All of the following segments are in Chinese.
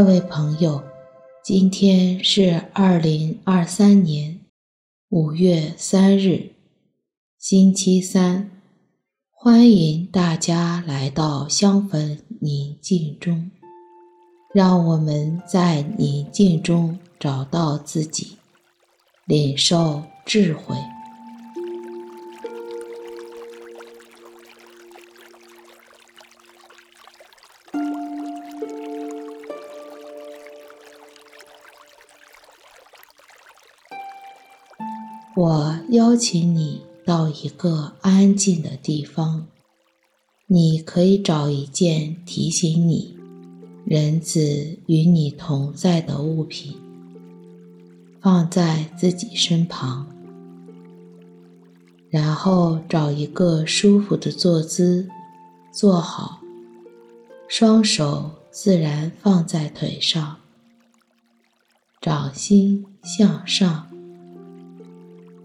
各位朋友，今天是二零二三年五月三日，星期三。欢迎大家来到香焚宁静中，让我们在宁静中找到自己，领受智慧。我邀请你到一个安静的地方，你可以找一件提醒你人子与你同在的物品，放在自己身旁，然后找一个舒服的坐姿，坐好，双手自然放在腿上，掌心向上。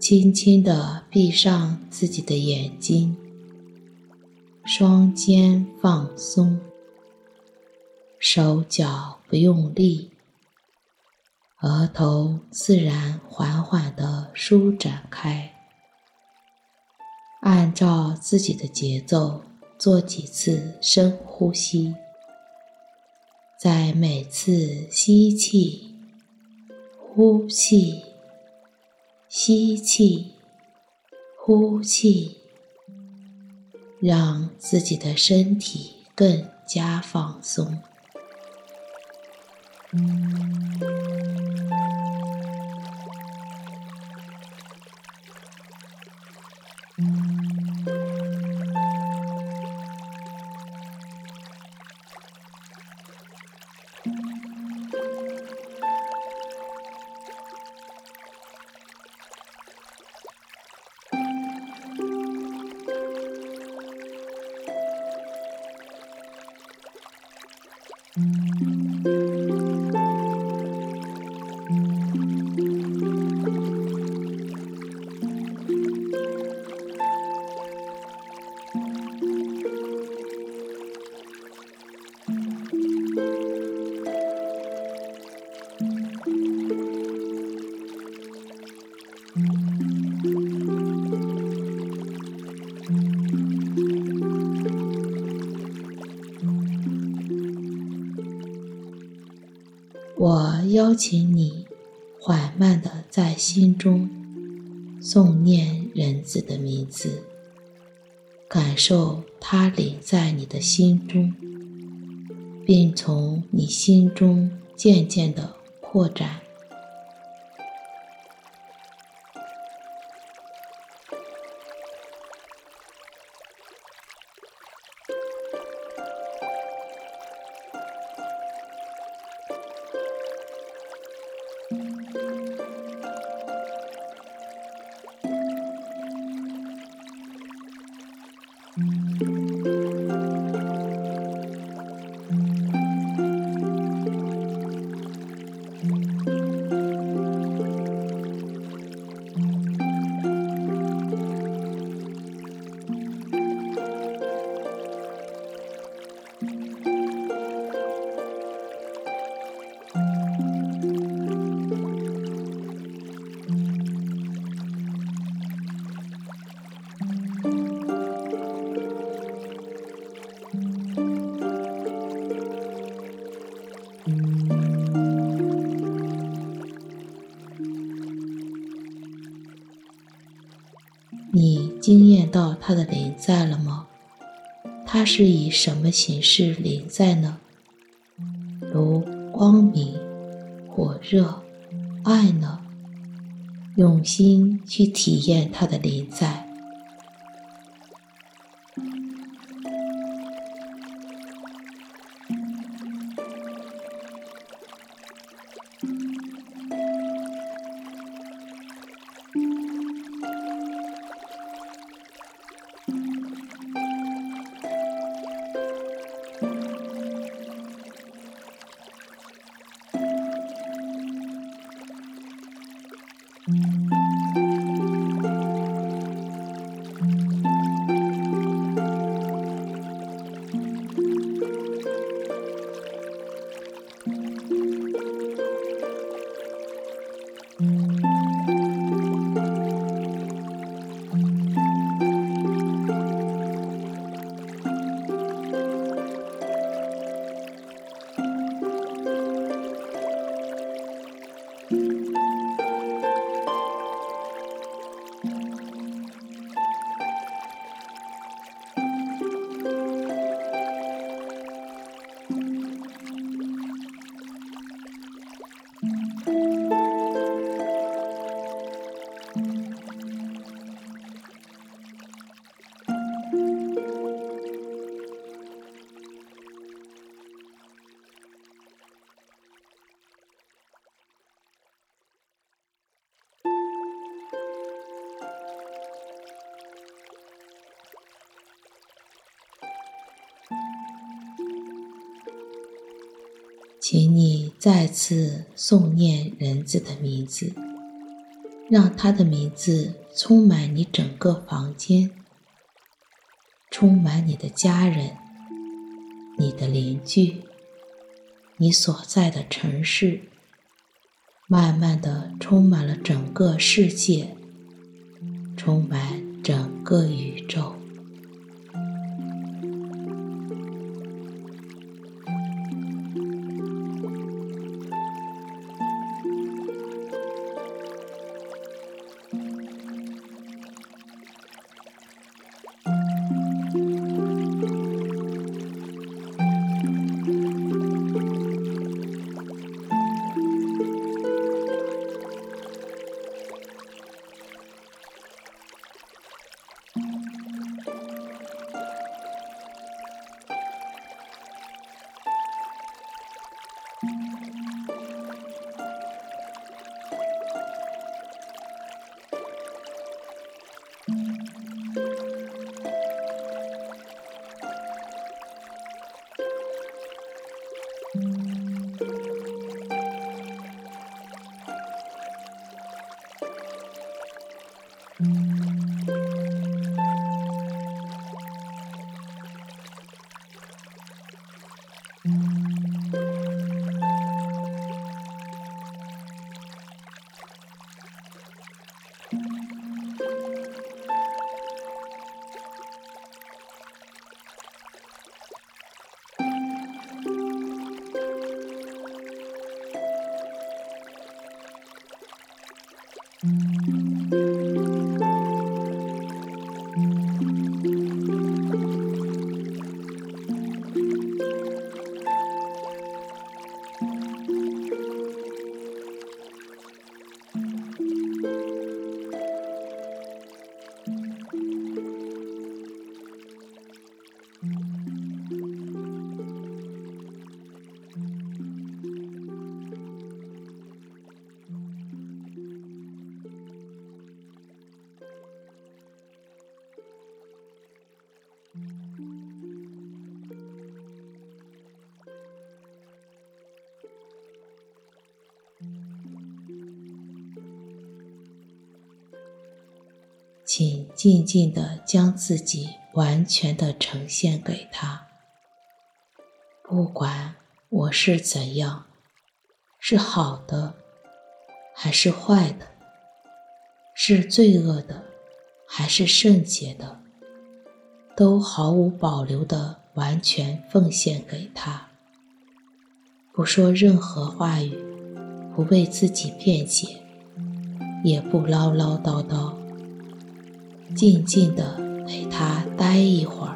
轻轻地闭上自己的眼睛，双肩放松，手脚不用力，额头自然缓缓地舒展开。按照自己的节奏做几次深呼吸，在每次吸气、呼气。吸气，呼气，让自己的身体更加放松。邀请你，缓慢的在心中诵念人子的名字，感受他临在你的心中，并从你心中渐渐的扩展。到它的临在了吗？它是以什么形式临在呢？如光明、火热、爱呢？用心去体验它的临在。请你再次诵念人子的名字，让他的名字充满你整个房间，充满你的家人、你的邻居、你所在的城市，慢慢的充满了整个世界，充满整个宇宙。静静地将自己完全地呈现给他。不管我是怎样，是好的还是坏的，是罪恶的还是圣洁的，都毫无保留地完全奉献给他。不说任何话语，不为自己辩解，也不唠唠叨叨。静静地陪他待一会儿。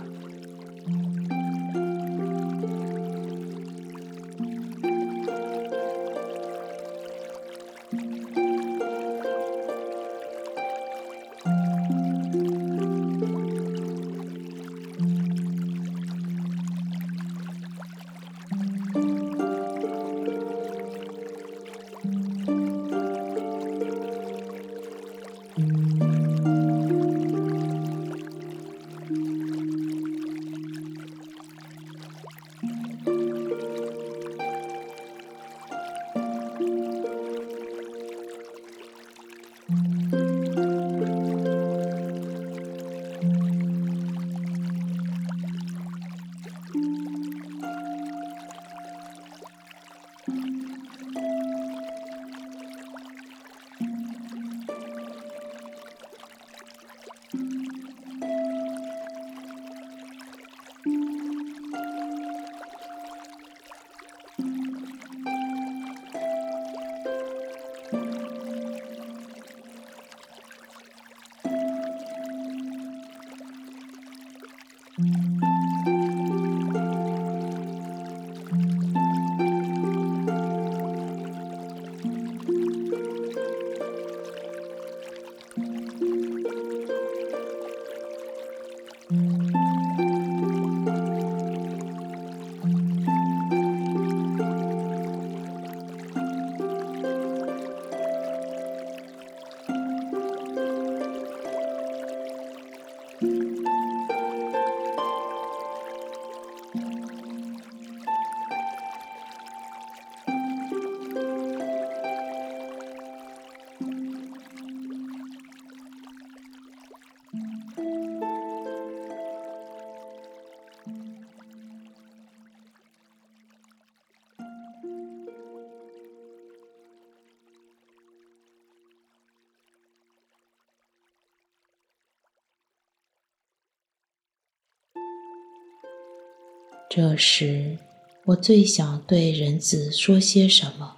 这时，我最想对人子说些什么？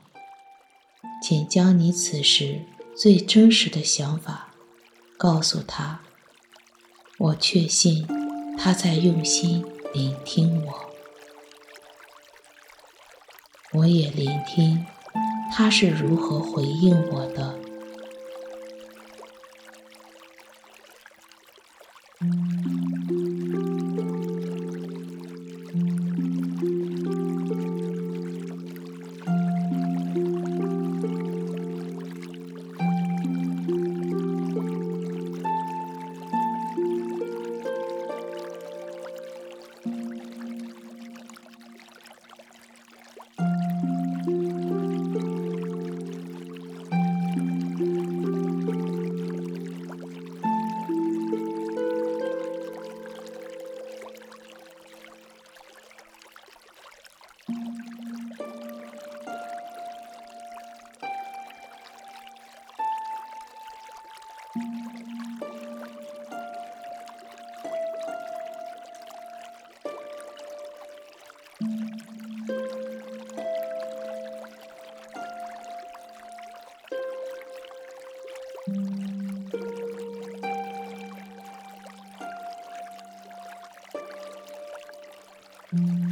请将你此时最真实的想法告诉他。我确信他在用心聆听我，我也聆听他是如何回应我的。人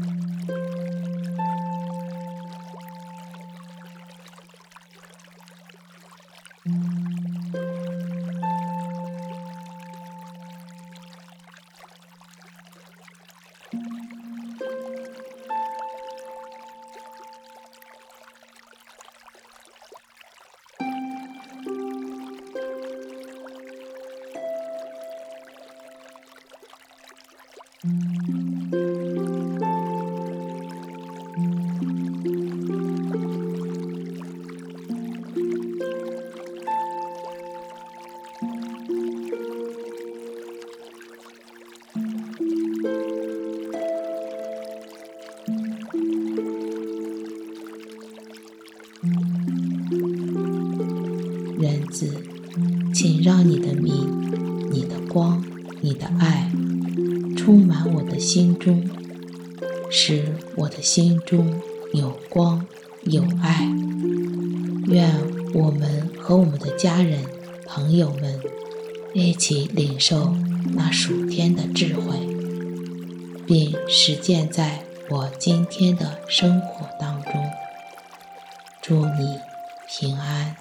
光、你的爱充满我的心中，使我的心中有光有爱。愿我们和我们的家人、朋友们一起领受那属天的智慧，并实践在我今天的生活当中。祝你平安。